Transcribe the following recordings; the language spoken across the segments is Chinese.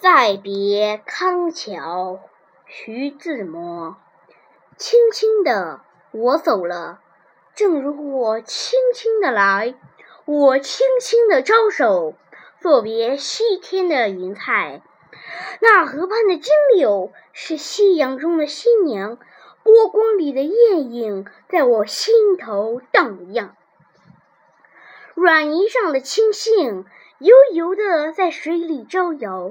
再别康桥，徐志摩。轻轻的我走了，正如我轻轻的来。我轻轻的招手，作别西天的云彩。那河畔的金柳，是夕阳中的新娘，波光里的艳影，在我心头荡漾。软泥上的青荇，悠悠的在水里招摇。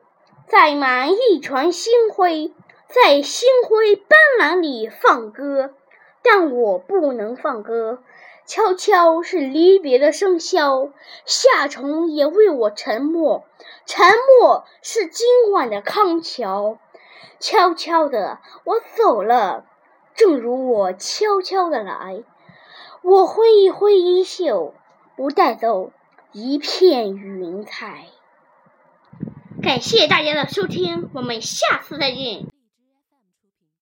载满一船星辉，在星辉斑斓里放歌，但我不能放歌。悄悄是离别的笙箫，夏虫也为我沉默。沉默是今晚的康桥。悄悄的我走了，正如我悄悄的来。我挥一挥衣袖，不带走一片云彩。感谢大家的收听，我们下次再见。